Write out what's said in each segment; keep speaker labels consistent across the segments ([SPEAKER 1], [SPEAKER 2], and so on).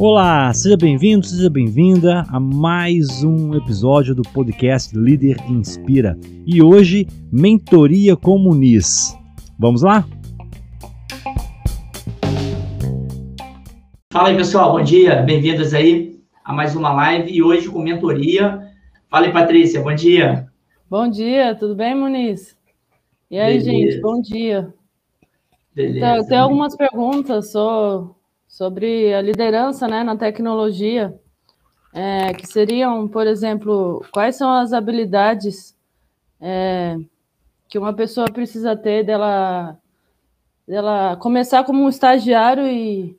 [SPEAKER 1] Olá, seja bem-vindo, seja bem-vinda a mais um episódio do podcast Líder Inspira. E hoje, Mentoria com Muniz. Vamos lá?
[SPEAKER 2] Fala aí, pessoal, bom dia, bem-vindos aí a mais uma live e hoje com mentoria. Fala aí, Patrícia, bom dia.
[SPEAKER 3] Bom dia, tudo bem, Muniz? E aí, Beleza. gente, bom dia. Beleza. Então, eu tenho algumas perguntas sobre sobre a liderança né, na tecnologia, é, que seriam, por exemplo, quais são as habilidades é, que uma pessoa precisa ter dela, dela começar como um estagiário e,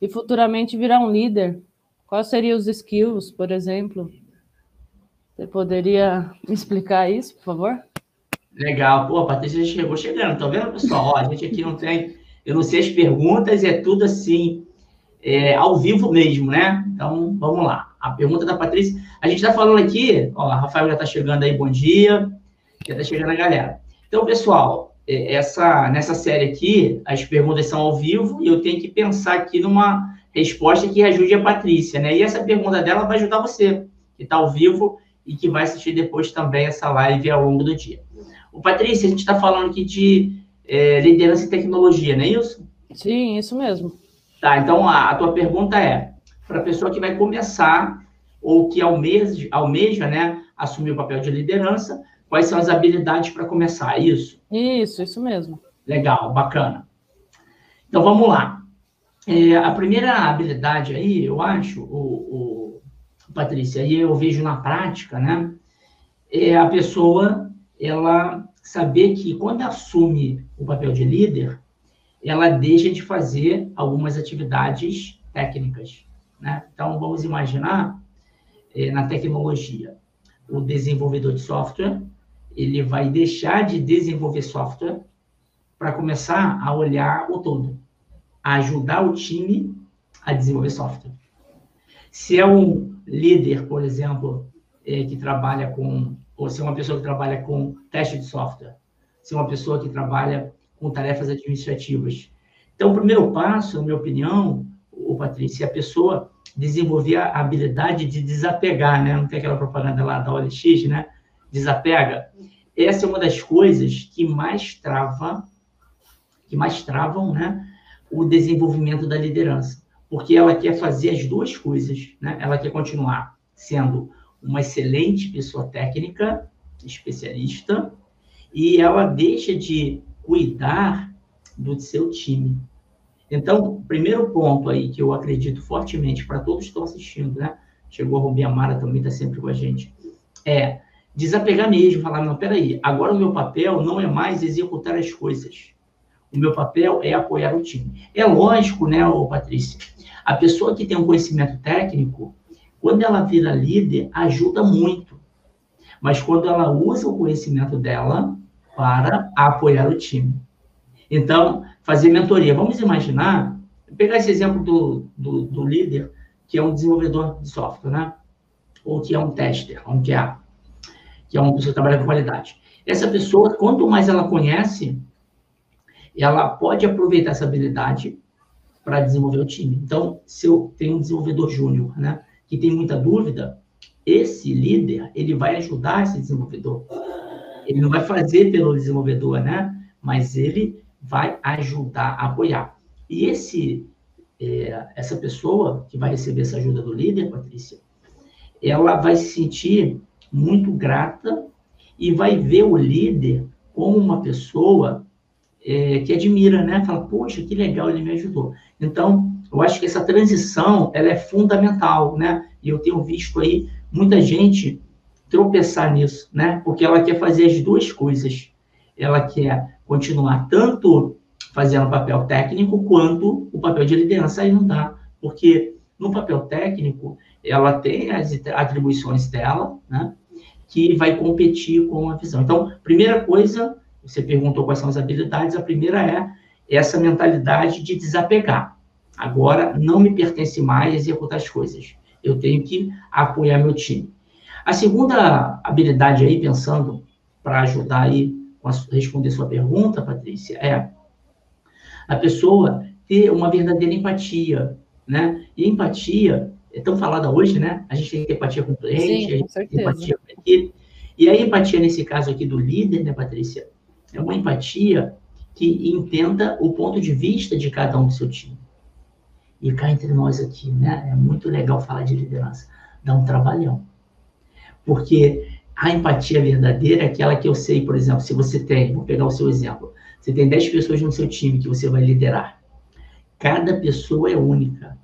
[SPEAKER 3] e futuramente virar um líder? Quais seriam os skills, por exemplo? Você poderia me explicar isso, por favor?
[SPEAKER 2] Legal. Pô, a Patrícia chegou chegando. Tá vendo, pessoal? Ó, a gente aqui não tem... Eu não sei as perguntas, é tudo assim é, ao vivo mesmo, né? Então, vamos lá. A pergunta da Patrícia. A gente está falando aqui, ó, a Rafael já está chegando aí, bom dia. Já está chegando a galera. Então, pessoal, é, essa, nessa série aqui, as perguntas são ao vivo e eu tenho que pensar aqui numa resposta que ajude a Patrícia, né? E essa pergunta dela vai ajudar você, que está ao vivo e que vai assistir depois também essa live ao longo do dia. O Patrícia, a gente está falando aqui de é, liderança e tecnologia, não é isso?
[SPEAKER 3] Sim, isso mesmo.
[SPEAKER 2] Tá, então a, a tua pergunta é para a pessoa que vai começar ou que almeja, almeja né, assumir o papel de liderança, quais são as habilidades para começar, é isso?
[SPEAKER 3] Isso, isso mesmo.
[SPEAKER 2] Legal, bacana. Então vamos lá. É, a primeira habilidade aí, eu acho, o, o Patrícia, aí eu vejo na prática, né? É a pessoa ela saber que quando assume o papel de líder, ela deixa de fazer algumas atividades técnicas. Né? Então, vamos imaginar, eh, na tecnologia, o desenvolvedor de software, ele vai deixar de desenvolver software para começar a olhar o todo, a ajudar o time a desenvolver software. Se é um líder, por exemplo, eh, que trabalha com, ou se é uma pessoa que trabalha com teste de software, se é uma pessoa que trabalha com tarefas administrativas. Então, o primeiro passo, na minha opinião, o Patrícia, é a pessoa desenvolver a habilidade de desapegar, né? Não tem aquela propaganda lá da OLX, né? Desapega. Essa é uma das coisas que mais trava, que mais travam, né? O desenvolvimento da liderança, porque ela quer fazer as duas coisas, né? Ela quer continuar sendo uma excelente pessoa técnica, especialista, e ela deixa de cuidar do seu time. Então, o primeiro ponto aí que eu acredito fortemente para todos que estão assistindo, né? Chegou a Rubi Amara também, está sempre com a gente. É desapegar mesmo, falar, não, peraí, agora o meu papel não é mais executar as coisas. O meu papel é apoiar o time. É lógico, né, Patrícia? A pessoa que tem um conhecimento técnico, quando ela vira líder, ajuda muito. Mas quando ela usa o conhecimento dela para apoiar o time. Então, fazer mentoria. Vamos imaginar, pegar esse exemplo do, do, do líder, que é um desenvolvedor de software, né? Ou que é um tester, um QA, que é uma pessoa que trabalha com qualidade. Essa pessoa, quanto mais ela conhece, ela pode aproveitar essa habilidade para desenvolver o time. Então, se eu tenho um desenvolvedor júnior, né, que tem muita dúvida, esse líder, ele vai ajudar esse desenvolvedor ele não vai fazer pelo desenvolvedor, né? Mas ele vai ajudar apoiar. E esse, é, essa pessoa que vai receber essa ajuda do líder, Patrícia, ela vai se sentir muito grata e vai ver o líder como uma pessoa é, que admira, né? Fala, poxa, que legal, ele me ajudou. Então, eu acho que essa transição, ela é fundamental, né? E eu tenho visto aí muita gente tropeçar nisso, né? Porque ela quer fazer as duas coisas. Ela quer continuar tanto fazendo o papel técnico quanto o papel de liderança. Aí não dá, porque no papel técnico ela tem as atribuições dela, né? Que vai competir com a visão. Então, primeira coisa, você perguntou quais são as habilidades, a primeira é essa mentalidade de desapegar. Agora não me pertence mais executar as coisas. Eu tenho que apoiar meu time. A segunda habilidade aí, pensando para ajudar aí a responder sua pergunta, Patrícia, é a pessoa ter uma verdadeira empatia, né? E empatia é tão falada hoje, né? A gente tem que ter empatia com o cliente, Sim, com empatia com a equipe. E a empatia, nesse caso aqui do líder, né, Patrícia, é uma empatia que entenda o ponto de vista de cada um do seu time. E cá entre nós aqui, né? É muito legal falar de liderança. Dá um trabalhão. Porque a empatia verdadeira é aquela que eu sei, por exemplo, se você tem, vou pegar o seu exemplo, você tem 10 pessoas no seu time que você vai liderar. Cada pessoa é única.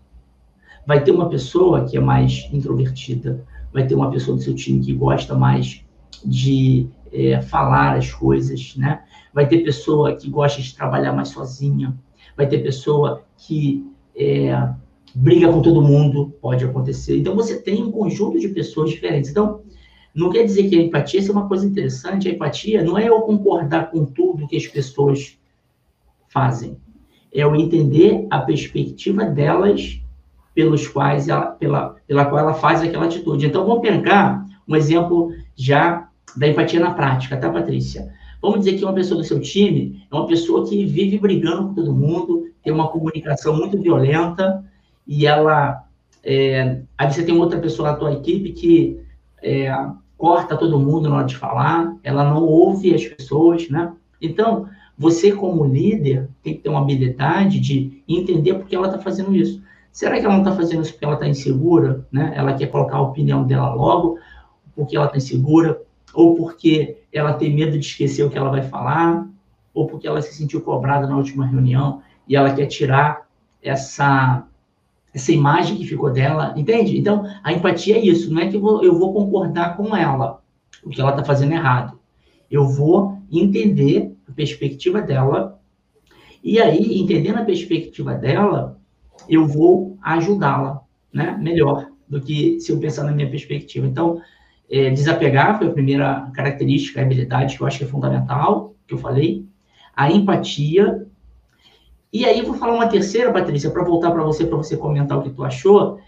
[SPEAKER 2] Vai ter uma pessoa que é mais introvertida, vai ter uma pessoa do seu time que gosta mais de é, falar as coisas, né? Vai ter pessoa que gosta de trabalhar mais sozinha, vai ter pessoa que é, briga com todo mundo, pode acontecer. Então você tem um conjunto de pessoas diferentes. Então não quer dizer que a empatia é uma coisa interessante. A empatia não é eu concordar com tudo que as pessoas fazem, é eu entender a perspectiva delas pelos quais ela, pela, pela qual ela faz aquela atitude. Então, vamos pegar um exemplo já da empatia na prática, tá, Patrícia? Vamos dizer que uma pessoa do seu time é uma pessoa que vive brigando com todo mundo, tem uma comunicação muito violenta e ela. É, aí você tem outra pessoa na tua equipe que é, corta todo mundo na hora de falar, ela não ouve as pessoas, né? Então, você como líder tem que ter uma habilidade de entender por que ela está fazendo isso. Será que ela não está fazendo isso porque ela está insegura, né? Ela quer colocar a opinião dela logo, porque ela está insegura, ou porque ela tem medo de esquecer o que ela vai falar, ou porque ela se sentiu cobrada na última reunião e ela quer tirar essa essa imagem que ficou dela, entende? Então, a empatia é isso, não é que eu vou, eu vou concordar com ela, o que ela está fazendo errado. Eu vou entender a perspectiva dela, e aí, entendendo a perspectiva dela, eu vou ajudá-la, né? Melhor do que se eu pensar na minha perspectiva. Então, é, desapegar foi a primeira característica, habilidade que eu acho que é fundamental, que eu falei. A empatia, e aí vou falar uma terceira, Patrícia, para voltar para você, para você comentar o que tu achou,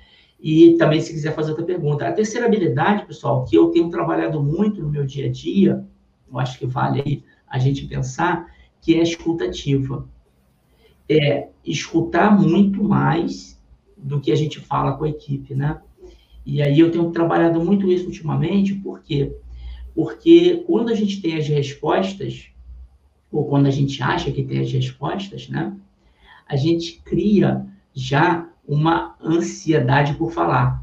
[SPEAKER 2] e também se quiser fazer outra pergunta. A terceira habilidade, pessoal, que eu tenho trabalhado muito no meu dia a dia, eu acho que vale a gente pensar, que é a escutativa. É escutar muito mais do que a gente fala com a equipe, né? E aí eu tenho trabalhado muito isso ultimamente, por quê? Porque quando a gente tem as respostas, ou quando a gente acha que tem as respostas, né? a gente cria já uma ansiedade por falar.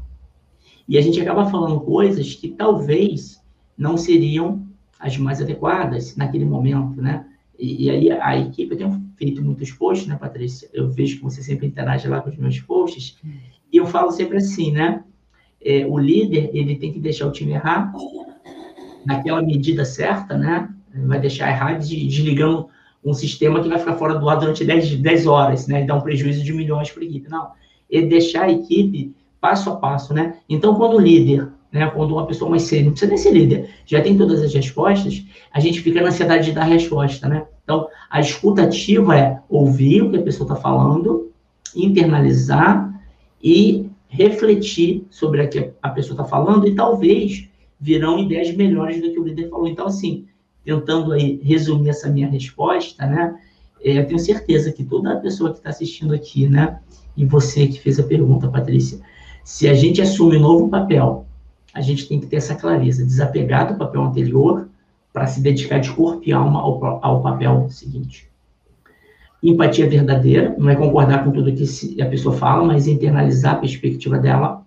[SPEAKER 2] E a gente acaba falando coisas que talvez não seriam as mais adequadas naquele momento, né? E, e, aí a equipe, eu tenho feito muitos posts, né, Patrícia? Eu vejo que você sempre interage lá com os meus posts, e eu falo sempre assim, né? É, o líder, ele tem que deixar o time errar naquela medida certa, né? Vai deixar errar desligando um sistema que vai ficar fora do ar durante 10, 10 horas, né? E dar um prejuízo de milhões para a equipe. Não. É deixar a equipe passo a passo, né? Então, quando o líder, né? Quando uma pessoa mais séria, não precisa nem ser líder, já tem todas as respostas, a gente fica na ansiedade de dar resposta, né? Então, a escuta ativa é ouvir o que a pessoa está falando, internalizar e refletir sobre o que a pessoa está falando e talvez virão ideias melhores do que o líder falou. Então, assim, tentando aí resumir essa minha resposta, né? É, eu tenho certeza que toda pessoa que está assistindo aqui, né? E você que fez a pergunta, Patrícia, se a gente assume um novo papel, a gente tem que ter essa clareza, desapegar do papel anterior para se dedicar de corpo e alma ao, ao papel seguinte. Empatia verdadeira, não é concordar com tudo que a pessoa fala, mas internalizar a perspectiva dela.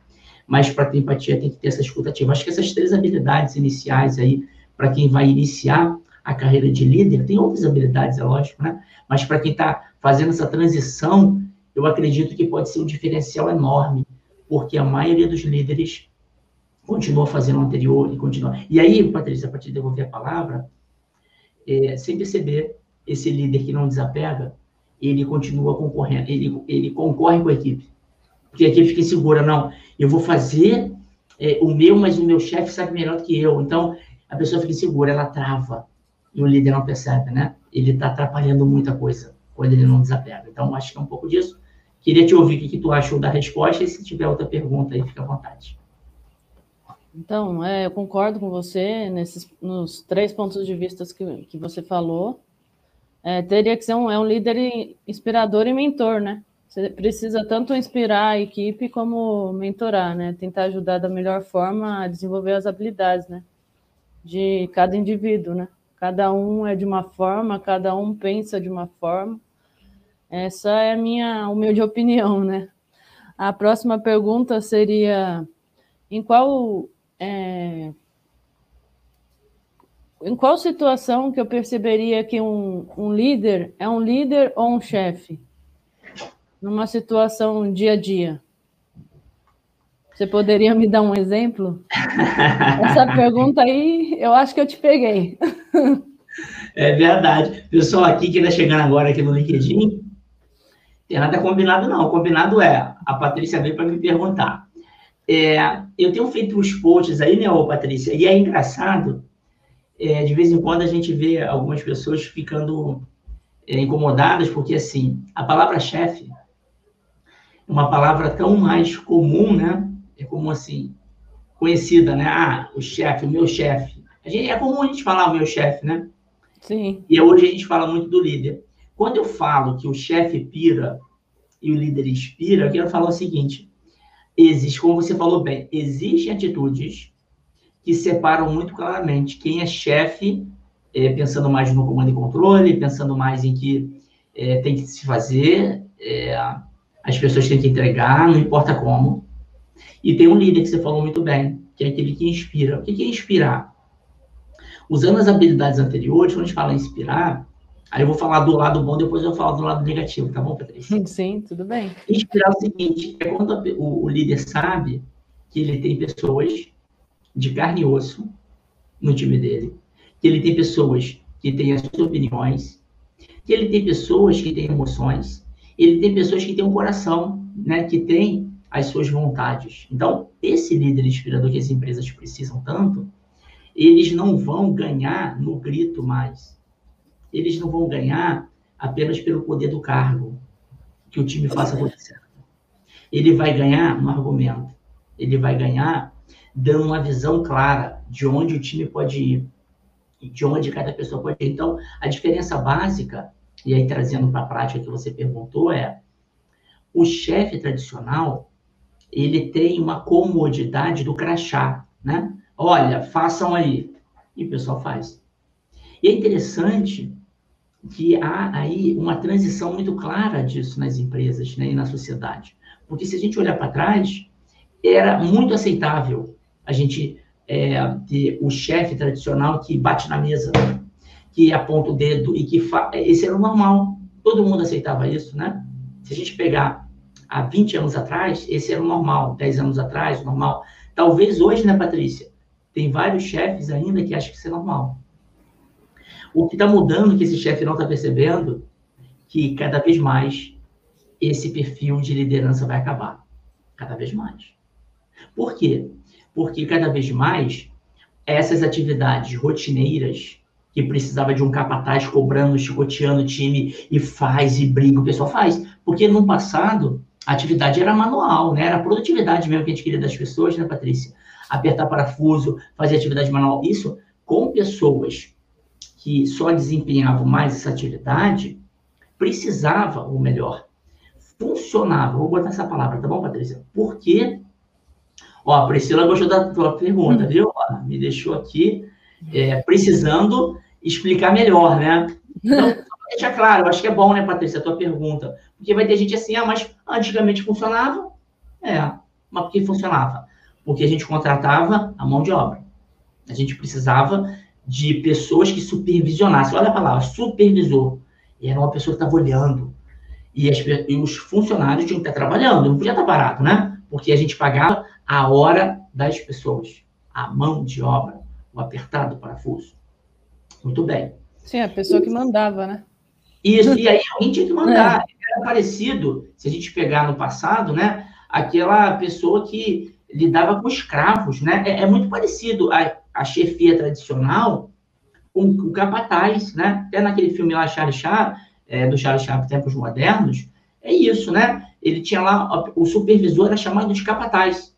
[SPEAKER 2] Mas para ter empatia tem que ter essa escutativa. Acho que essas três habilidades iniciais aí para quem vai iniciar a carreira de líder, tem outras habilidades, é lógico, né? Mas para quem está fazendo essa transição, eu acredito que pode ser um diferencial enorme, porque a maioria dos líderes continua fazendo o anterior e continua. E aí, Patrícia, para te devolver a palavra, é, sem perceber, esse líder que não desapega, ele continua concorrendo, ele, ele concorre com a equipe. Porque a equipe fica insegura, não, eu vou fazer é, o meu, mas o meu chefe sabe melhor do que eu. Então, a pessoa fica insegura, ela trava. E o líder não percebe, né? Ele está atrapalhando muita coisa quando ele não desapega. Então, acho que é um pouco disso. Queria te ouvir o que, que tu achou da resposta e se tiver outra pergunta aí, fica à vontade.
[SPEAKER 3] Então, é, eu concordo com você nesses, nos três pontos de vista que, que você falou. É, teria que ser um, é um líder inspirador e mentor, né? Você precisa tanto inspirar a equipe como mentorar, né? Tentar ajudar da melhor forma a desenvolver as habilidades, né? De cada indivíduo, né? Cada um é de uma forma, cada um pensa de uma forma. Essa é a minha humilde opinião, né? A próxima pergunta seria: em qual é, em qual situação que eu perceberia que um, um líder é um líder ou um chefe? Numa situação dia a dia. Você poderia me dar um exemplo? Essa pergunta aí, eu acho que eu te peguei.
[SPEAKER 2] É verdade. Pessoal aqui que está chegando agora aqui no LinkedIn, tem nada combinado, não. O combinado é, a Patrícia veio para me perguntar. É, eu tenho feito uns posts aí, né, ô Patrícia? E é engraçado é, de vez em quando a gente vê algumas pessoas ficando é, incomodadas, porque, assim, a palavra chefe é uma palavra tão mais comum, né? É como, assim, conhecida, né? Ah, o chefe, o meu chefe. é comum a gente falar o meu chefe, né?
[SPEAKER 3] Sim.
[SPEAKER 2] E hoje a gente fala muito do líder. Quando eu falo que o chefe pira e o líder inspira, eu quero falar o seguinte: existe, como você falou bem, existem atitudes que separam muito claramente quem é chefe, é, pensando mais no comando e controle, pensando mais em que é, tem que se fazer, é, as pessoas têm que entregar, não importa como. E tem um líder que você falou muito bem, que é aquele que inspira. O que é inspirar? Usando as habilidades anteriores, quando a gente fala em inspirar, aí eu vou falar do lado bom, depois eu falo do lado negativo, tá bom, Patrícia?
[SPEAKER 3] Sim, tudo bem.
[SPEAKER 2] Inspirar é o seguinte, é quando o líder sabe que ele tem pessoas de carne e osso no time dele, que ele tem pessoas que têm as suas opiniões, que ele tem pessoas que têm emoções, ele tem pessoas que têm um coração, né, que tem as suas vontades. Então, esse líder inspirador que as empresas precisam tanto, eles não vão ganhar no grito mais. Eles não vão ganhar apenas pelo poder do cargo, que o time faça acontecer. Ele vai ganhar no argumento. Ele vai ganhar dando uma visão clara de onde o time pode ir e de onde cada pessoa pode ir. Então, a diferença básica, e aí trazendo para a prática que você perguntou, é o chefe tradicional, ele tem uma comodidade do crachá, né? Olha, façam aí. E o pessoal faz. E é interessante que há aí uma transição muito clara disso nas empresas né, e na sociedade. Porque se a gente olhar para trás, era muito aceitável a gente é, ter o chefe tradicional que bate na mesa, que aponta o dedo e que fa... esse era o normal. Todo mundo aceitava isso, né? Se a gente pegar há 20 anos atrás, esse era o normal, 10 anos atrás, normal. Talvez hoje, né, Patrícia? Tem vários chefes ainda que acham que isso é normal. O que está mudando, que esse chefe não está percebendo, que cada vez mais esse perfil de liderança vai acabar. Cada vez mais. Por quê? Porque cada vez mais essas atividades rotineiras que precisava de um capataz cobrando, chicoteando o time e faz e briga, o pessoal faz. Porque no passado a atividade era manual, né? Era a produtividade mesmo que a gente queria das pessoas, né, Patrícia? Apertar parafuso, fazer atividade manual. Isso com pessoas que só desempenhavam mais essa atividade, precisava, ou melhor, funcionava. Vou botar essa palavra, tá bom, Patrícia? Porque Ó, a Priscila gostou da tua pergunta, viu? Ó, me deixou aqui é, precisando explicar melhor, né? Então, deixa claro, acho que é bom, né, Patrícia, a tua pergunta. Porque vai ter gente assim, ah, mas antigamente funcionava? É, mas por que funcionava? Porque a gente contratava a mão de obra. A gente precisava de pessoas que supervisionassem. Olha a palavra, supervisor. E era uma pessoa que estava olhando. E, as, e, os funcionários tinham que estar trabalhando, não podia estar parado, né? Porque a gente pagava a hora das pessoas, a mão de obra, o apertado parafuso. Muito bem.
[SPEAKER 3] Sim, a pessoa que mandava, né?
[SPEAKER 2] Isso, e aí alguém tinha que mandar. É. Era parecido, se a gente pegar no passado, né? Aquela pessoa que lidava com escravos, né? É, é muito parecido a, a chefia tradicional com o capataz, né? Até naquele filme lá, Charlie Chaplin, é, do Charlie Chaplin, Tempos Modernos, é isso, né? Ele tinha lá, o supervisor era chamado de capataz.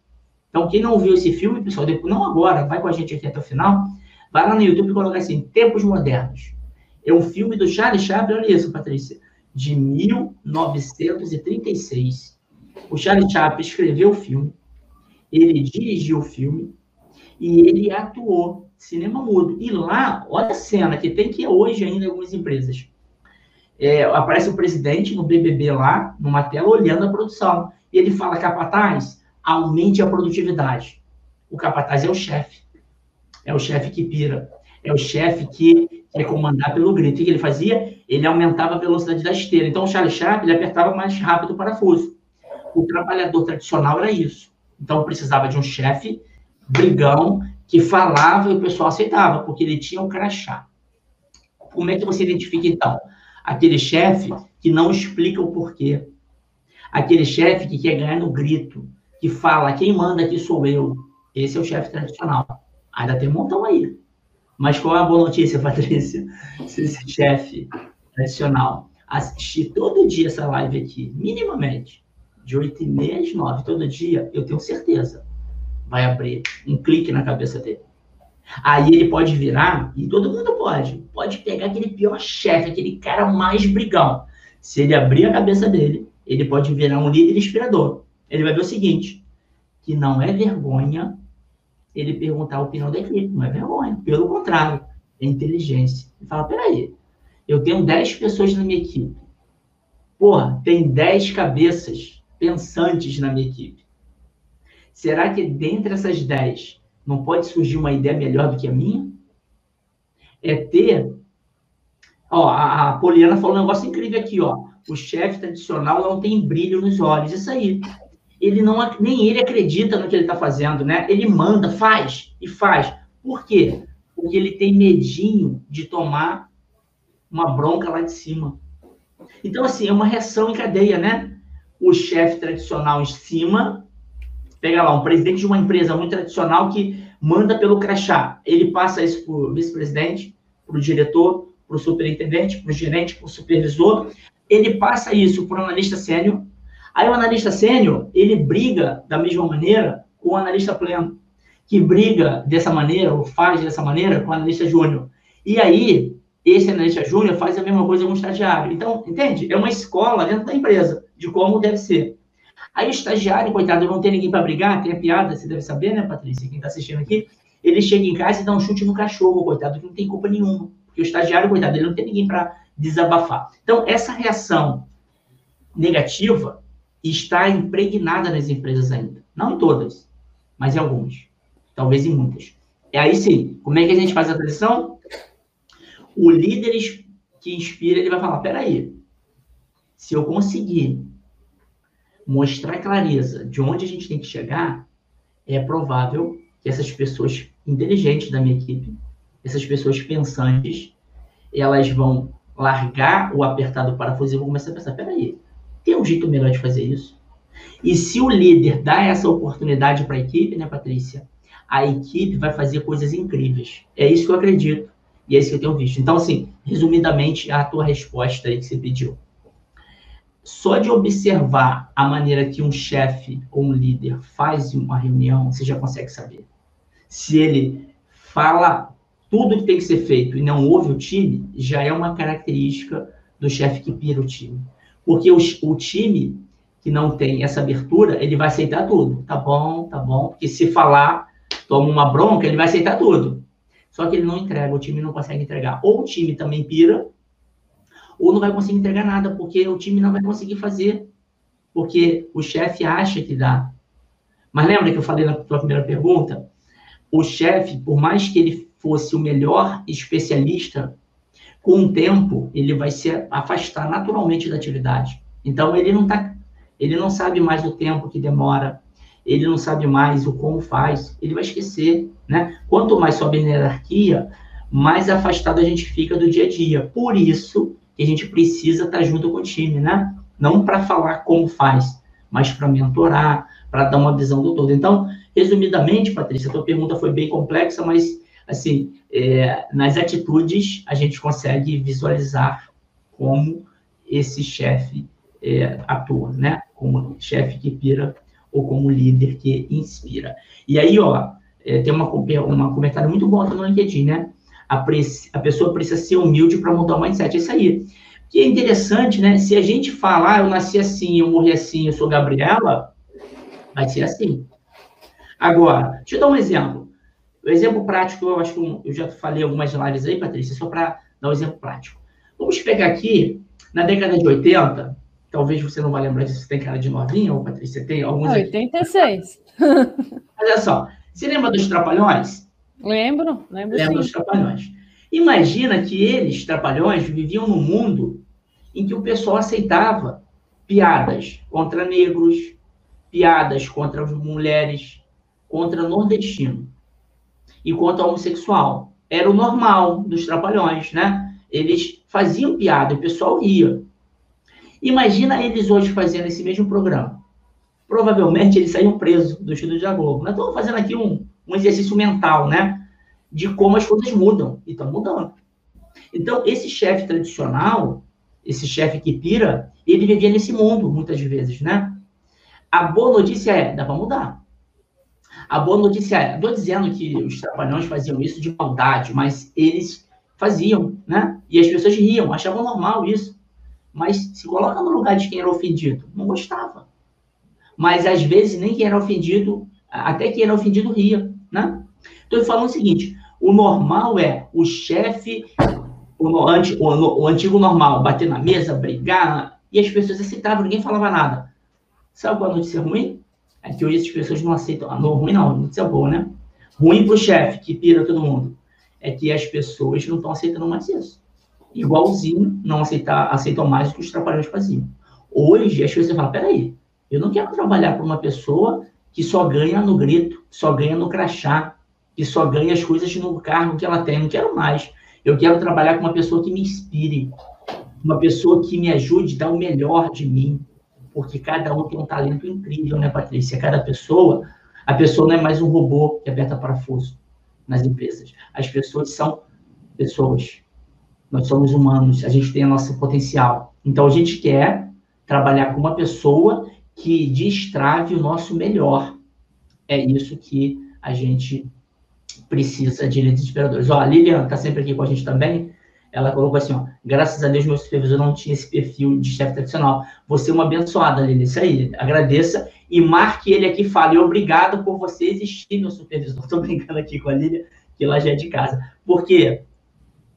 [SPEAKER 2] Então, quem não viu esse filme, pessoal, depois, não agora, vai com a gente aqui até o final, vai lá no YouTube e coloca assim, Tempos Modernos. É um filme do Charlie Chaplin, olha isso, Patrícia, de 1936. O Charlie Chaplin escreveu o filme, ele dirigiu o filme e ele atuou cinema mudo. E lá, olha a cena que tem que hoje ainda em algumas empresas. É, aparece o presidente no BBB lá, numa tela, olhando a produção. E ele fala, capataz, aumente a produtividade. O capataz é o chefe. É o chefe que pira. É o chefe que quer comandar pelo grito. O que ele fazia? Ele aumentava a velocidade da esteira. Então, o Charlie Chaplin ele apertava mais rápido o parafuso. O trabalhador tradicional era isso. Então, precisava de um chefe brigão que falava e o pessoal aceitava, porque ele tinha um crachá. Como é que você identifica, então? Aquele chefe que não explica o porquê. Aquele chefe que quer ganhar no grito, que fala, quem manda aqui sou eu. Esse é o chefe tradicional. Ainda tem um montão aí. Mas qual é a boa notícia, Patrícia? Se esse chefe tradicional assistir todo dia essa live aqui, minimamente, de 8 e meia às 9, todo dia, eu tenho certeza, vai abrir um clique na cabeça dele. Aí ele pode virar, e todo mundo pode, pode pegar aquele pior chefe, aquele cara mais brigão. Se ele abrir a cabeça dele, ele pode virar um líder inspirador. Ele vai ver o seguinte, que não é vergonha ele perguntar a opinião da equipe, não é vergonha. Pelo contrário, é inteligência. Ele fala, peraí, eu tenho 10 pessoas na minha equipe. Porra, tem 10 cabeças pensantes na minha equipe. Será que dentre essas 10 não pode surgir uma ideia melhor do que a minha? É ter. Ó, a Poliana falou um negócio incrível aqui, ó. O chefe tradicional não tem brilho nos olhos. Isso aí ele não nem ele acredita no que ele está fazendo, né? Ele manda, faz e faz. Por quê? Porque ele tem medinho de tomar uma bronca lá de cima. Então, assim, é uma reação em cadeia, né? O chefe tradicional em cima, pega lá, um presidente de uma empresa muito tradicional que manda pelo crachá. Ele passa isso para o vice-presidente, para o diretor, para o superintendente, para o gerente, para o supervisor. Ele passa isso para o analista sênior, Aí o analista sênior, ele briga da mesma maneira com o analista pleno, que briga dessa maneira, ou faz dessa maneira com o analista júnior. E aí, esse analista júnior faz a mesma coisa com o estagiário. Então, entende? É uma escola dentro da empresa, de como deve ser. Aí o estagiário, coitado, não tem ninguém para brigar, tem a piada, você deve saber, né, Patrícia, quem está assistindo aqui, ele chega em casa e dá um chute no cachorro, coitado, que não tem culpa nenhuma. Porque o estagiário, coitado, ele não tem ninguém para desabafar. Então, essa reação negativa, está impregnada nas empresas ainda. Não em todas, mas em algumas. Talvez em muitas. E aí sim, como é que a gente faz a transição? O líder que inspira, ele vai falar, peraí, se eu conseguir mostrar clareza de onde a gente tem que chegar, é provável que essas pessoas inteligentes da minha equipe, essas pessoas pensantes, elas vão largar o apertado parafuso e vão começar a pensar, peraí, tem um jeito melhor de fazer isso. E se o líder dá essa oportunidade para a equipe, né, Patrícia? A equipe vai fazer coisas incríveis. É isso que eu acredito. E é isso que eu tenho visto. Então, assim, resumidamente, a tua resposta aí que você pediu. Só de observar a maneira que um chefe ou um líder faz uma reunião, você já consegue saber. Se ele fala tudo que tem que ser feito e não ouve o time, já é uma característica do chefe que pira o time. Porque o, o time que não tem essa abertura, ele vai aceitar tudo. Tá bom, tá bom. Porque se falar, toma uma bronca, ele vai aceitar tudo. Só que ele não entrega, o time não consegue entregar. Ou o time também pira, ou não vai conseguir entregar nada, porque o time não vai conseguir fazer. Porque o chefe acha que dá. Mas lembra que eu falei na tua primeira pergunta? O chefe, por mais que ele fosse o melhor especialista com o tempo, ele vai se afastar naturalmente da atividade. Então, ele não tá, ele não sabe mais o tempo que demora, ele não sabe mais o como faz, ele vai esquecer, né? Quanto mais sobe na hierarquia, mais afastado a gente fica do dia a dia. Por isso que a gente precisa estar tá junto com o time, né? Não para falar como faz, mas para mentorar, para dar uma visão do todo. Então, resumidamente, Patrícia, a tua pergunta foi bem complexa, mas assim, é, nas atitudes a gente consegue visualizar como esse chefe é, atua, né? Como chefe que pira ou como líder que inspira. E aí, ó, é, tem uma, uma comentário muito bom no LinkedIn, né? A, a pessoa precisa ser humilde para mudar o mindset. É isso aí. Que é interessante, né? Se a gente falar, ah, eu nasci assim, eu morri assim, eu sou Gabriela, vai ser assim. Agora, deixa eu dar um exemplo. O exemplo prático, eu acho que eu já falei algumas lives aí, Patrícia, só para dar um exemplo prático. Vamos pegar aqui, na década de 80, talvez você não vai lembrar disso, você tem cara de novinha, ou Patrícia, tem alguns...
[SPEAKER 3] 86.
[SPEAKER 2] Olha só, você lembra dos Trapalhões?
[SPEAKER 3] Lembro, lembro Lembra
[SPEAKER 2] dos Trapalhões. Imagina que eles, Trapalhões, viviam num mundo em que o pessoal aceitava piadas contra negros, piadas contra mulheres, contra nordestino e contra homossexual. Era o normal dos Trapalhões, né? Eles faziam piada, o pessoal ria. Imagina eles hoje fazendo esse mesmo programa. Provavelmente eles saíam presos do estúdio da Globo. Nós estamos fazendo aqui um, um exercício mental, né? De como as coisas mudam. E estão mudando. Então, esse chefe tradicional, esse chefe que pira, ele vivia nesse mundo, muitas vezes, né? A boa notícia é, dá para mudar. A boa notícia é, estou dizendo que os trapalhões faziam isso de maldade, mas eles faziam, né? E as pessoas riam, achavam normal isso. Mas se coloca no lugar de quem era ofendido, não gostava. Mas às vezes nem quem era ofendido, até quem era ofendido ria, né? Estou falando o seguinte: o normal é o chefe o, o, o, antigo normal, bater na mesa, brigar, e as pessoas aceitavam, ninguém falava nada. Sabe qual é a notícia ruim? É que hoje as pessoas não aceitam. Ah, não, ruim não, notícia boa, né? Ruim pro chefe, que pira todo mundo. É que as pessoas não estão aceitando mais isso. Igualzinho, não aceitar, aceitam mais o que os trapalhões faziam. Hoje, as pessoas falam, peraí, eu não quero trabalhar com uma pessoa que só ganha no grito, só ganha no crachá, que só ganha as coisas no cargo que ela tem, não quero mais. Eu quero trabalhar com uma pessoa que me inspire, uma pessoa que me ajude a dar o melhor de mim, porque cada um tem um talento incrível, né, Patrícia? Cada pessoa, a pessoa não é mais um robô que aperta parafuso nas empresas. As pessoas são pessoas. Nós somos humanos, a gente tem o nosso potencial. Então a gente quer trabalhar com uma pessoa que destrave o nosso melhor. É isso que a gente precisa de líderes inspiradores. Ó, a Lilian está sempre aqui com a gente também. Ela colocou assim, ó, graças a Deus meu supervisor não tinha esse perfil de chefe tradicional. Você é uma abençoada, Lilian. Isso aí, agradeça e marque ele aqui, fale obrigado por você existir, meu supervisor. Estou brincando aqui com a Lilian, que ela já é de casa. Porque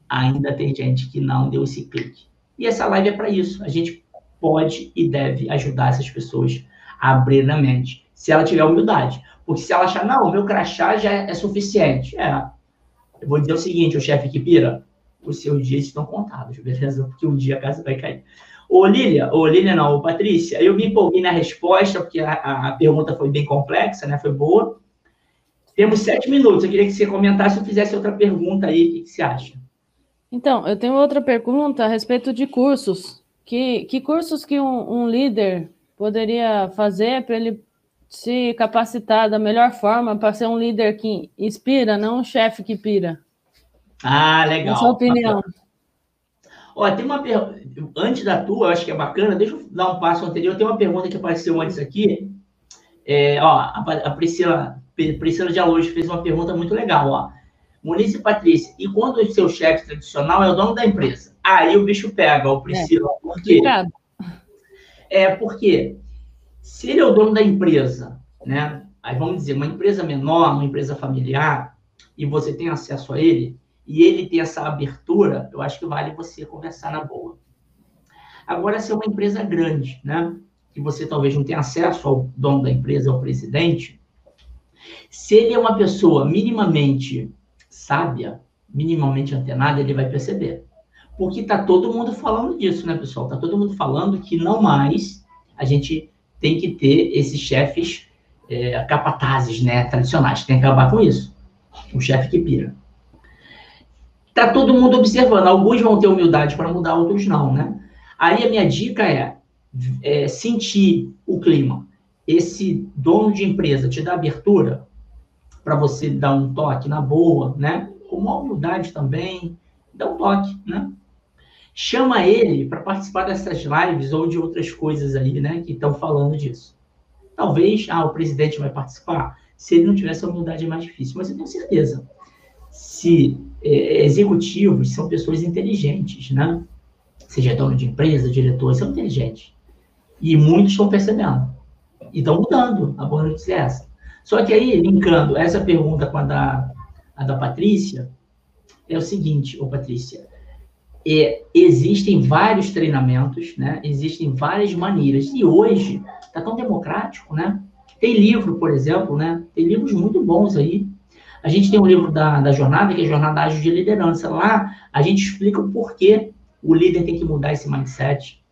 [SPEAKER 2] ainda tem gente que não deu esse clique. E essa live é para isso. A gente pode e deve ajudar essas pessoas a abrir a mente, se ela tiver humildade. Porque se ela achar, não, o meu crachá já é suficiente. É. Eu vou dizer o seguinte, o chefe que pira, os seus dias estão contados, beleza? Porque um dia a casa vai cair. Ô, Lília, ô, Lília não, ô, Patrícia, eu me empolguei na resposta, porque a, a, pergunta foi bem complexa, né? Foi boa. Temos sete minutos. Eu queria que você comentasse ou fizesse outra pergunta aí. O que, você acha?
[SPEAKER 3] Então, eu tenho outra pergunta a respeito de cursos. Que, que cursos que um, um líder poderia fazer para ele se capacitar da melhor forma para ser um líder que inspira, não um chefe que pira.
[SPEAKER 2] Ah, legal.
[SPEAKER 3] Na sua opinião.
[SPEAKER 2] Ó, tem uma pergunta. Antes da tua, eu acho que é bacana, deixa eu dar um passo anterior. Tem uma pergunta que apareceu antes aqui. É, ó, a Priscila, Priscila de Alôs fez uma pergunta muito legal, ó. Muniz e Patrícia, e quando o seu chefe tradicional é o dono da empresa? Aí o bicho pega, ó, Priscila. É, por quê? É porque se ele é o dono da empresa, né? Aí vamos dizer, uma empresa menor, uma empresa familiar, e você tem acesso a ele, e ele tem essa abertura, eu acho que vale você conversar na boa. Agora, se é uma empresa grande, né? Que você talvez não tenha acesso ao dono da empresa, ao presidente, se ele é uma pessoa minimamente sábia, minimamente antenada, ele vai perceber. Porque tá todo mundo falando disso, né, pessoal? Tá todo mundo falando que não mais a gente tem que ter esses chefes é, capatazes, né, tradicionais. Tem que acabar com isso. O chefe que pira. Tá todo mundo observando. Alguns vão ter humildade para mudar, outros não, né? Aí a minha dica é, é sentir o clima. Esse dono de empresa te dá abertura para você dar um toque na boa, né? Com uma humildade também, dá um toque, né? chama ele para participar dessas lives ou de outras coisas aí, né, que estão falando disso. Talvez, ah, o presidente vai participar. Se ele não tivesse a humildade é mais difícil, mas eu tenho certeza. Se executivos são pessoas inteligentes, né? Seja dono de empresa, diretor, são inteligentes. E muitos estão percebendo. E estão mudando. A boa notícia é essa. Só que aí, linkando essa pergunta com a da, a da Patrícia, é o seguinte, ô Patrícia, é, existem vários treinamentos, né? Existem várias maneiras. E hoje está tão democrático, né? Tem livro, por exemplo, né? Tem livros muito bons aí. A gente tem um livro da, da jornada, que é Jornada Ágil de Liderança. Lá a gente explica o porquê o líder tem que mudar esse mindset.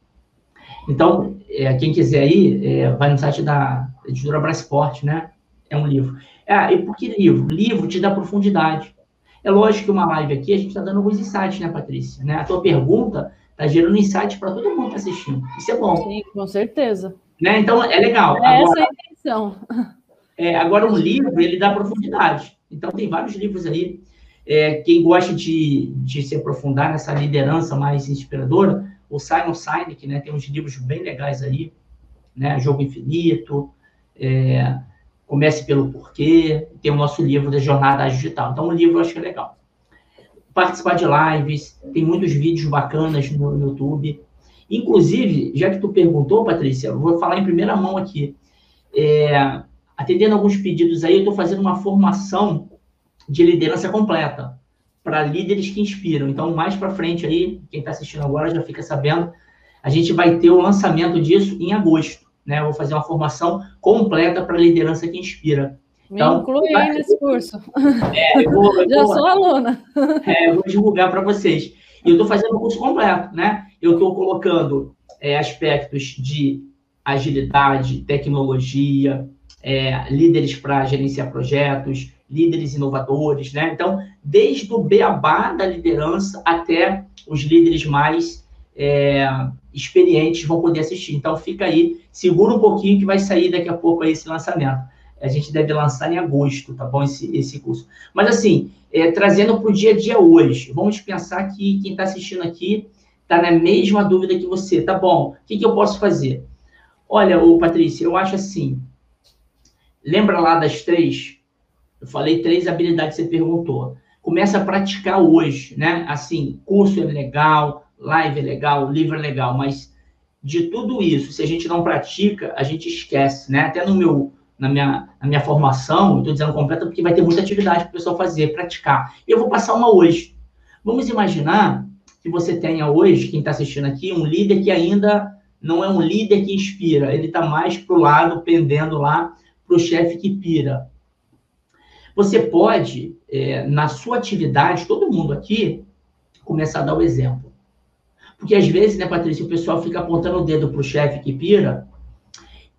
[SPEAKER 2] Então, é, quem quiser aí, é, vai no site da editora Brasport, né? É um livro. Ah, e por que livro? Livro te dá profundidade. É lógico que uma live aqui, a gente está dando alguns insights, né, Patrícia? Né? A tua pergunta está gerando insights para todo mundo que está assistindo. Isso é bom.
[SPEAKER 3] Sim, com certeza.
[SPEAKER 2] Né? Então, é legal.
[SPEAKER 3] É agora, essa é a intenção.
[SPEAKER 2] É, agora, um livro, ele dá profundidade. Então, tem vários livros aí. É, quem gosta de, de se aprofundar nessa liderança mais inspiradora, o Simon Sinek, né, tem uns livros bem legais aí, né, Jogo Infinito, é, Comece pelo Porquê, tem o nosso livro da Jornada Digital. Então, o livro eu acho que é legal. Participar de lives, tem muitos vídeos bacanas no, no YouTube. Inclusive, já que tu perguntou, Patrícia, eu vou falar em primeira mão aqui. É, atendendo alguns pedidos aí, eu estou fazendo uma formação de liderança completa para líderes que inspiram. Então, mais para frente aí, quem está assistindo agora já fica sabendo, a gente vai ter o lançamento disso em agosto. Né? Eu vou fazer uma formação completa para liderança que inspira.
[SPEAKER 3] Me então, inclui aí nesse curso.
[SPEAKER 2] É, eu vou, eu
[SPEAKER 3] já vou, sou aluna.
[SPEAKER 2] É, eu vou divulgar para vocês. E eu estou fazendo o curso completo, né? Eu estou colocando é, aspectos de agilidade, tecnologia, é, líderes para gerenciar projetos, líderes inovadores, né? Então, desde o beabá da liderança até os líderes mais é, experientes vão poder assistir. Então, fica aí, segura um pouquinho que vai sair daqui a pouco aí esse lançamento. A gente deve lançar em agosto, tá bom? Esse, esse curso. Mas, assim, é, trazendo para o dia a dia hoje, vamos pensar que quem está assistindo aqui está na mesma dúvida que você. Tá bom, o que, que eu posso fazer? Olha, ô, Patrícia, eu acho assim, lembra lá das três eu falei três habilidades que você perguntou. Começa a praticar hoje, né? Assim, curso é legal, live é legal, livro é legal, mas de tudo isso, se a gente não pratica, a gente esquece, né? Até no meu, na minha, na minha formação, estou dizendo completa porque vai ter muita atividade para o pessoal fazer, praticar. Eu vou passar uma hoje. Vamos imaginar que você tenha hoje, quem está assistindo aqui, um líder que ainda não é um líder que inspira, ele está mais para o lado, pendendo lá para o chefe que pira. Você pode, é, na sua atividade, todo mundo aqui, começar a dar o exemplo. Porque às vezes, né, Patrícia, o pessoal fica apontando o dedo para o chefe que pira,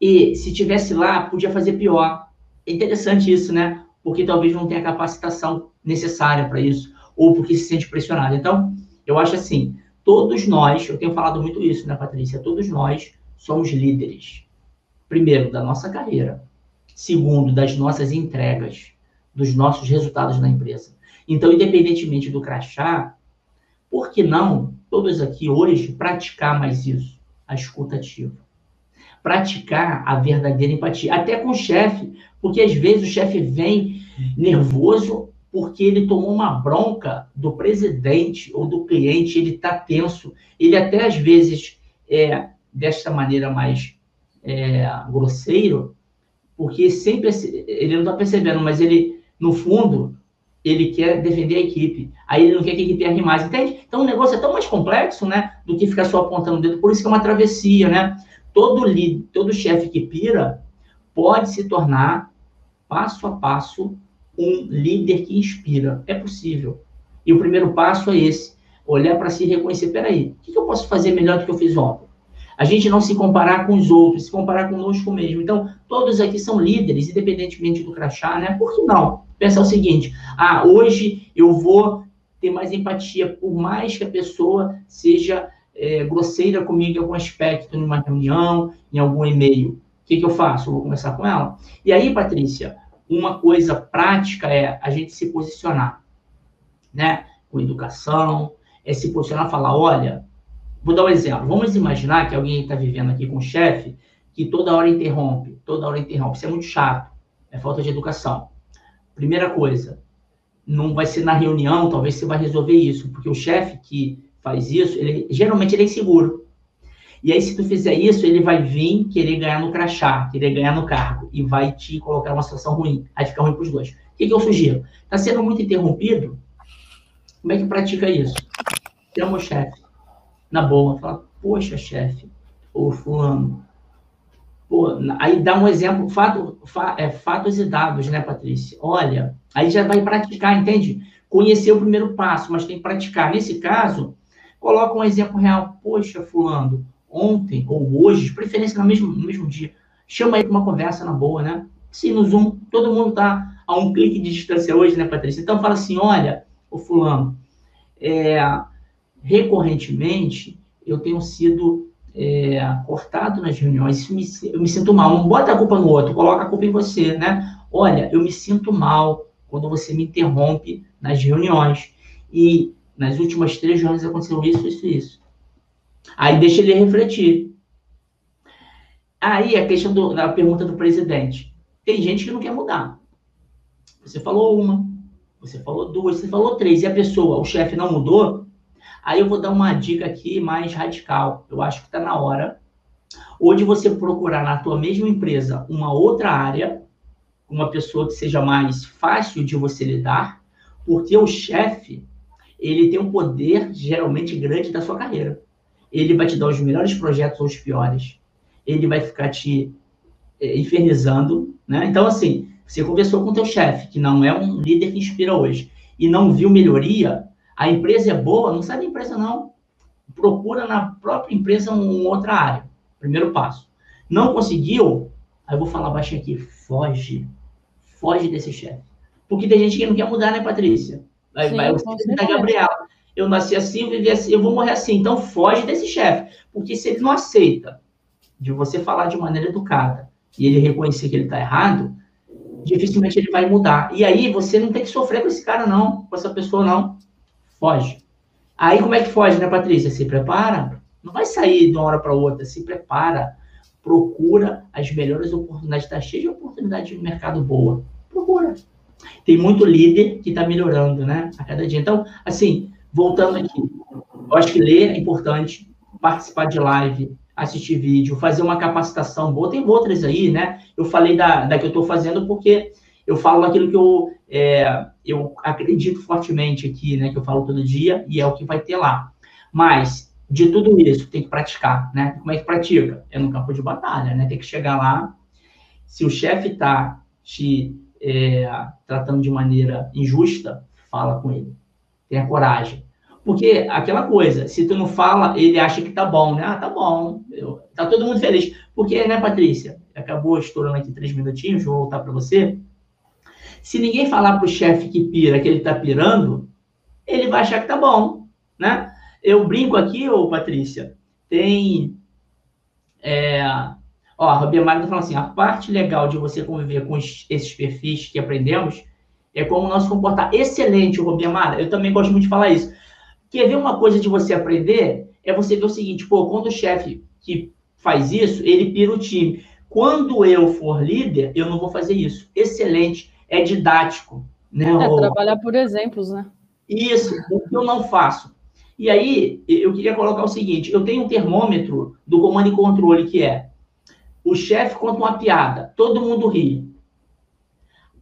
[SPEAKER 2] e se tivesse lá, podia fazer pior. É interessante isso, né? Porque talvez não tenha a capacitação necessária para isso, ou porque se sente pressionado. Então, eu acho assim, todos nós, eu tenho falado muito isso, né, Patrícia? Todos nós somos líderes. Primeiro, da nossa carreira. Segundo, das nossas entregas dos nossos resultados na empresa. Então, independentemente do crachá, por que não, todos aqui hoje, praticar mais isso? A escuta ativa. Praticar a verdadeira empatia. Até com o chefe, porque às vezes o chefe vem nervoso porque ele tomou uma bronca do presidente ou do cliente, ele está tenso. Ele até às vezes é desta maneira mais é, grosseiro, porque sempre ele não está percebendo, mas ele no fundo, ele quer defender a equipe. Aí ele não quer que a equipe erre mais, entende? Então o negócio é tão mais complexo, né? Do que ficar só apontando o dedo. Por isso que é uma travessia, né? Todo líder, todo chefe que pira pode se tornar, passo a passo, um líder que inspira. É possível. E o primeiro passo é esse: olhar para si e reconhecer. Peraí, o que eu posso fazer melhor do que eu fiz ontem? A gente não se comparar com os outros, se comparar conosco mesmo. Então, todos aqui são líderes, independentemente do crachá, né? Por que não? Pensar o seguinte: ah, hoje eu vou ter mais empatia, por mais que a pessoa seja é, grosseira comigo em algum aspecto, numa reunião, em algum e-mail. O que, que eu faço? Eu vou conversar com ela. E aí, Patrícia, uma coisa prática é a gente se posicionar, né? Com educação, é se posicionar falar: olha, Vou dar um exemplo. Vamos imaginar que alguém está vivendo aqui com um chefe que toda hora interrompe, toda hora interrompe. Isso é muito chato. É falta de educação. Primeira coisa, não vai ser na reunião, talvez você vai resolver isso, porque o chefe que faz isso, ele geralmente ele é inseguro. E aí, se tu fizer isso, ele vai vir querer ganhar no crachá, querer ganhar no cargo, e vai te colocar numa situação ruim. Aí fica ruim para os dois. O que, que eu sugiro? Está sendo muito interrompido? Como é que pratica isso? Chama o chefe, na boa, fala, poxa, chefe, ou fulano, Pô, aí dá um exemplo, fato, fa, é, fatos e dados, né, Patrícia? Olha, aí já vai praticar, entende? Conhecer o primeiro passo, mas tem que praticar. Nesse caso, coloca um exemplo real. Poxa, fulano, ontem ou hoje, de preferência no mesmo, no mesmo dia, chama aí para uma conversa na boa, né? Sim, no Zoom, todo mundo está a um clique de distância hoje, né, Patrícia? Então fala assim, olha, o fulano, é, recorrentemente eu tenho sido é, cortado nas reuniões, me, eu me sinto mal. Não bota a culpa no outro, coloca a culpa em você, né? Olha, eu me sinto mal quando você me interrompe nas reuniões. E nas últimas três reuniões aconteceu isso, isso isso. Aí deixa ele refletir. Aí a questão do, da pergunta do presidente. Tem gente que não quer mudar. Você falou uma, você falou duas, você falou três, e a pessoa, o chefe não mudou, Aí eu vou dar uma dica aqui mais radical. Eu acho que está na hora ou de você procurar na tua mesma empresa uma outra área, uma pessoa que seja mais fácil de você lidar, porque o chefe, ele tem um poder geralmente grande da sua carreira. Ele vai te dar os melhores projetos ou os piores. Ele vai ficar te é, infernizando, né? Então, assim, você conversou com o teu chefe, que não é um líder que inspira hoje, e não viu melhoria, a empresa é boa, não sai da empresa, não. Procura na própria empresa uma outra área. Primeiro passo. Não conseguiu? Aí eu vou falar baixinho aqui. Foge. Foge desse chefe. Porque tem gente que não quer mudar, né, Patrícia? Aí Sim, vai o da Gabriela. Eu nasci assim, eu vivi assim, eu vou morrer assim. Então foge desse chefe. Porque se ele não aceita de você falar de maneira educada e ele reconhecer que ele está errado, dificilmente ele vai mudar. E aí você não tem que sofrer com esse cara, não, com essa pessoa, não. Foge. Aí como é que foge, né, Patrícia? Se prepara. Não vai sair de uma hora para outra. Se prepara. Procura as melhores oportunidades. Está cheio de oportunidade de mercado boa. Procura. Tem muito líder que está melhorando, né? A cada dia. Então, assim, voltando aqui. Eu acho que ler é importante. Participar de live, assistir vídeo, fazer uma capacitação boa. Tem outras aí, né? Eu falei da, da que eu estou fazendo porque eu falo aquilo que eu, é, eu acredito fortemente aqui, né? Que eu falo todo dia e é o que vai ter lá. Mas, de tudo isso, tem que praticar, né? Como é que pratica? É no campo de batalha, né? Tem que chegar lá. Se o chefe está te é, tratando de maneira injusta, fala com ele. Tenha coragem. Porque aquela coisa, se tu não fala, ele acha que tá bom, né? Ah, tá bom. Eu, tá todo mundo feliz. Porque, né, Patrícia? Acabou estourando aqui três minutinhos, vou voltar para você. Se ninguém falar para o chefe que pira que ele está pirando, ele vai achar que tá bom, né? Eu brinco aqui, ô Patrícia, tem... É, ó, a Roberto está falando assim, a parte legal de você conviver com esses perfis que aprendemos é como nós comportar. Excelente, Roberto Mara, eu também gosto muito de falar isso. Quer ver uma coisa de você aprender? É você ver o seguinte, pô, quando o chefe que faz isso, ele pira o time. Quando eu for líder, eu não vou fazer isso. Excelente é didático. Né? É,
[SPEAKER 3] trabalhar por exemplos, né?
[SPEAKER 2] Isso, o que eu não faço. E aí, eu queria colocar o seguinte: eu tenho um termômetro do comando e controle que é o chefe conta uma piada, todo mundo ri.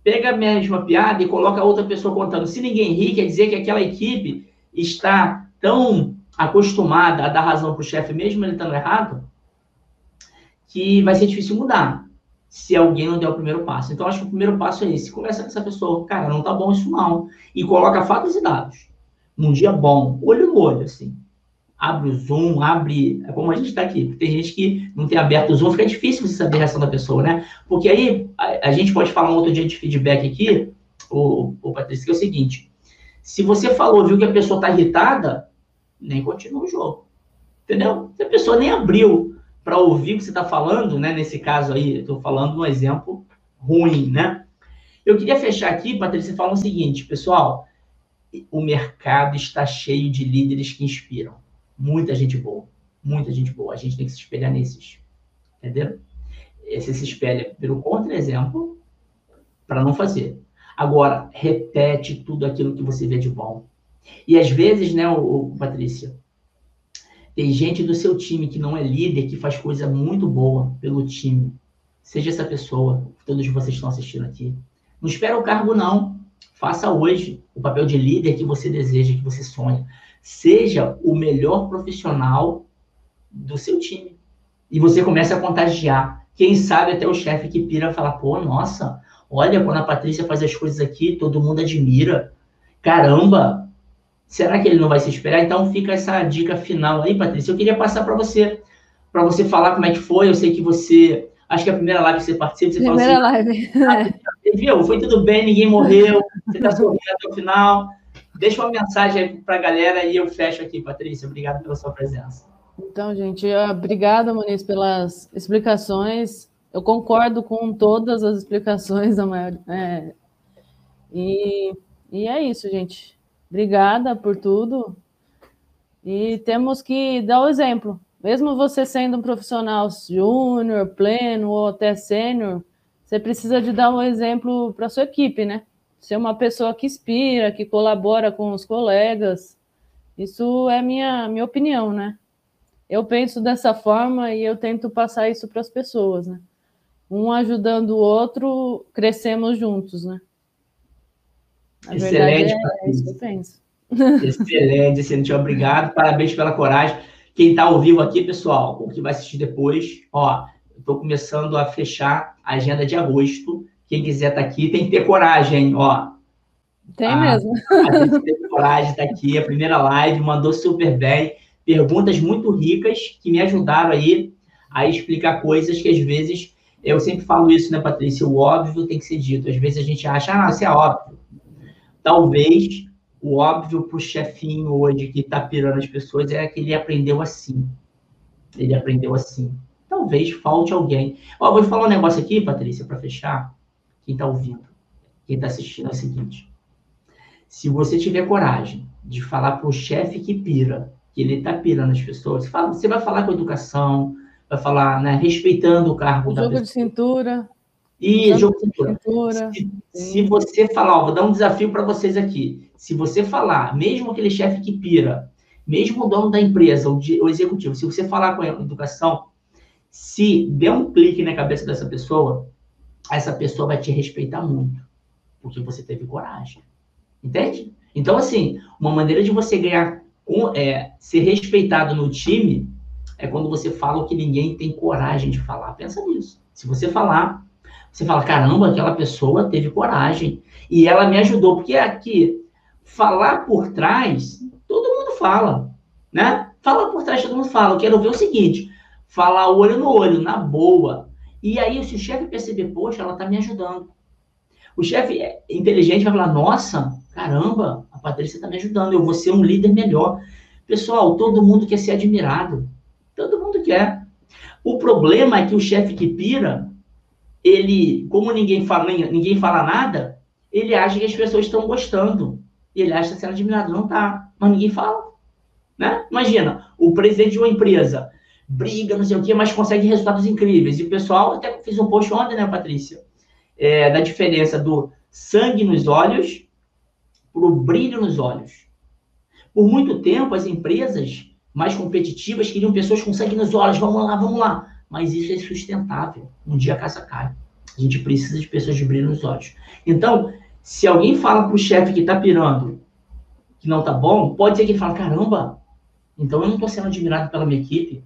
[SPEAKER 2] Pega a mesma piada e coloca outra pessoa contando. Se ninguém ri, quer dizer que aquela equipe está tão acostumada a dar razão para o chefe, mesmo ele estando errado, que vai ser difícil mudar se alguém não der o primeiro passo. Então, acho que o primeiro passo é esse. Conversa com essa pessoa. Cara, não tá bom isso não. E coloca fatos e dados. Num dia bom, olho no olho, assim. Abre o Zoom, abre... É como a gente está aqui. Tem gente que não tem aberto o Zoom, fica difícil você saber a reação da pessoa, né? Porque aí, a, a gente pode falar um outro dia de feedback aqui, o, o Patrícia, que é o seguinte. Se você falou, viu que a pessoa está irritada, nem continua o jogo. Entendeu? Se a pessoa nem abriu para ouvir o que você está falando, né? Nesse caso aí, estou falando um exemplo ruim, né? Eu queria fechar aqui, Patrícia, falando o seguinte, pessoal, o mercado está cheio de líderes que inspiram. Muita gente boa, muita gente boa. A gente tem que se espelhar nesses, entendeu? Você se espelha pelo contra-exemplo para não fazer. Agora, repete tudo aquilo que você vê de bom. E às vezes, né, o, o Patrícia, tem gente do seu time que não é líder, que faz coisa muito boa pelo time. Seja essa pessoa, todos vocês estão assistindo aqui. Não espera o cargo, não. Faça hoje o papel de líder que você deseja, que você sonha. Seja o melhor profissional do seu time. E você começa a contagiar. Quem sabe até o chefe que pira falar, pô, nossa, olha, quando a Patrícia faz as coisas aqui, todo mundo admira. Caramba, será que ele não vai se esperar? Então fica essa dica final aí, Patrícia. Eu queria passar para você, para você falar como é que foi. Eu sei que você, acho que é a primeira live que você participa, você
[SPEAKER 3] primeira fala assim, live.
[SPEAKER 2] Ah, viu? Foi tudo bem, ninguém morreu, você está sorrindo até o final. Deixa uma mensagem aí para a galera e eu fecho aqui, Patrícia. Obrigado pela sua presença.
[SPEAKER 3] Então, gente, obrigada, Muniz, pelas explicações. Eu concordo com todas as explicações da maior. É, e, e é isso, gente. Obrigada por tudo. E temos que dar o exemplo. Mesmo você sendo um profissional júnior, pleno ou até sênior, você precisa de dar um exemplo para sua equipe, né? Ser uma pessoa que inspira, que colabora com os colegas. Isso é minha minha opinião, né? Eu penso dessa forma e eu tento passar isso para as pessoas, né? Um ajudando o outro, crescemos juntos, né?
[SPEAKER 2] Na Excelente, é, é isso que eu penso. Excelente, excelente. Obrigado. Parabéns pela coragem. Quem está ao vivo aqui, pessoal, o que vai assistir depois, ó, estou começando a fechar a agenda de agosto. Quem quiser estar tá aqui tem que ter coragem, ó.
[SPEAKER 3] Tem a, mesmo.
[SPEAKER 2] A gente tem coragem, está aqui, a primeira live, mandou super bem. Perguntas muito ricas que me ajudaram aí a explicar coisas que às vezes, eu sempre falo isso, né, Patrícia? O óbvio tem que ser dito. Às vezes a gente acha, ah, isso é óbvio. Talvez o óbvio para o chefinho hoje que está pirando as pessoas é que ele aprendeu assim. Ele aprendeu assim. Talvez falte alguém. Ó, vou falar um negócio aqui, Patrícia, para fechar. Quem está ouvindo, quem está assistindo é o seguinte. Se você tiver coragem de falar para o chefe que pira, que ele está pirando as pessoas, você vai falar com educação, vai falar, né, respeitando o cargo
[SPEAKER 3] o
[SPEAKER 2] da
[SPEAKER 3] jogo pessoa. de cintura.
[SPEAKER 2] E jogo de cintura. Se, se, você falar, ó, vou dar um desafio para vocês aqui. Se você falar, mesmo aquele chefe que pira, mesmo o dono da empresa, o, o executivo, se você falar com a educação, se der um clique na cabeça dessa pessoa, essa pessoa vai te respeitar muito, porque você teve coragem. Entende? Então, assim, uma maneira de você ganhar, é, ser respeitado no time, é quando você fala o que ninguém tem coragem de falar. Pensa nisso. Se você falar, você fala, caramba, aquela pessoa teve coragem. E ela me ajudou, porque aqui, falar por trás, todo mundo fala, né? Falar por trás, todo mundo fala. Eu quero ver o seguinte, falar olho no olho, na boa. E aí, se o chefe perceber, poxa, ela tá me ajudando. O chefe é inteligente vai falar, nossa, caramba, a Patrícia tá me ajudando, eu vou ser um líder melhor. Pessoal, todo mundo quer ser admirado. Todo mundo quer. O problema é que o chefe que pira, ele, como ninguém fala, ninguém fala nada, ele acha que as pessoas estão gostando. E ele acha sendo admirado. Não está. Mas ninguém fala. Né? Imagina, o presidente de uma empresa briga, não sei o quê, mas consegue resultados incríveis. E o pessoal, até fiz um post ontem, né, Patrícia? É, da diferença do sangue nos olhos para o brilho nos olhos. Por muito tempo, as empresas mais competitivas queriam pessoas com sangue nos olhos. Vamos lá, vamos lá mas isso é sustentável. Um dia a casa cai. A gente precisa de pessoas de brilho nos olhos. Então, se alguém fala para o chefe que está pirando que não está bom, pode ser que ele fale, caramba, então eu não estou sendo admirado pela minha equipe,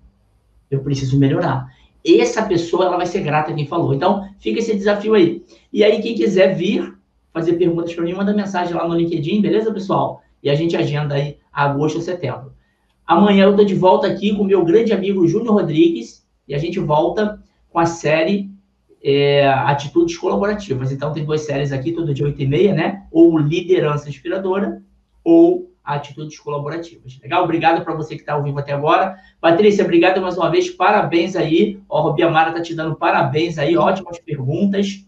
[SPEAKER 2] eu preciso melhorar. Essa pessoa ela vai ser grata quem falou. Então, fica esse desafio aí. E aí, quem quiser vir fazer perguntas para mim, manda mensagem lá no LinkedIn, beleza, pessoal? E a gente agenda aí agosto ou setembro. Amanhã eu estou de volta aqui com meu grande amigo Júnior Rodrigues, e a gente volta com a série é, Atitudes Colaborativas. Então, tem duas séries aqui, todo dia 8 e meia, né? Ou Liderança Inspiradora, ou Atitudes Colaborativas. Legal? Obrigado para você que está ao vivo até agora. Patrícia, obrigado mais uma vez. Parabéns aí. Ó, Robi Amara está te dando parabéns aí. Ótimas perguntas.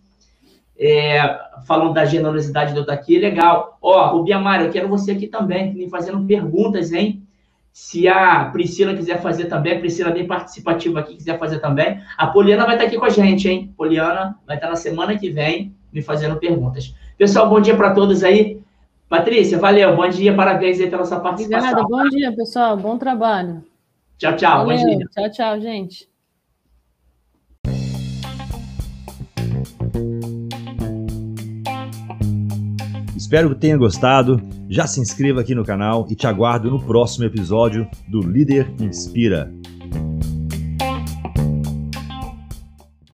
[SPEAKER 2] É, falando da generosidade de eu estar aqui. Legal. Ó, Robi Amara, eu quero você aqui também, me fazendo perguntas, hein? Se a Priscila quiser fazer também, a Priscila bem participativa aqui, quiser fazer também. A Poliana vai estar aqui com a gente, hein? Poliana vai estar na semana que vem me fazendo perguntas. Pessoal, bom dia para todos aí. Patrícia, valeu, bom dia, parabéns aí pela sua participação.
[SPEAKER 3] Obrigada, bom dia, pessoal, bom trabalho.
[SPEAKER 2] Tchau, tchau, valeu. bom dia.
[SPEAKER 3] Tchau, tchau, gente.
[SPEAKER 1] Espero que tenha gostado. Já se inscreva aqui no canal e te aguardo no próximo episódio do Líder Inspira.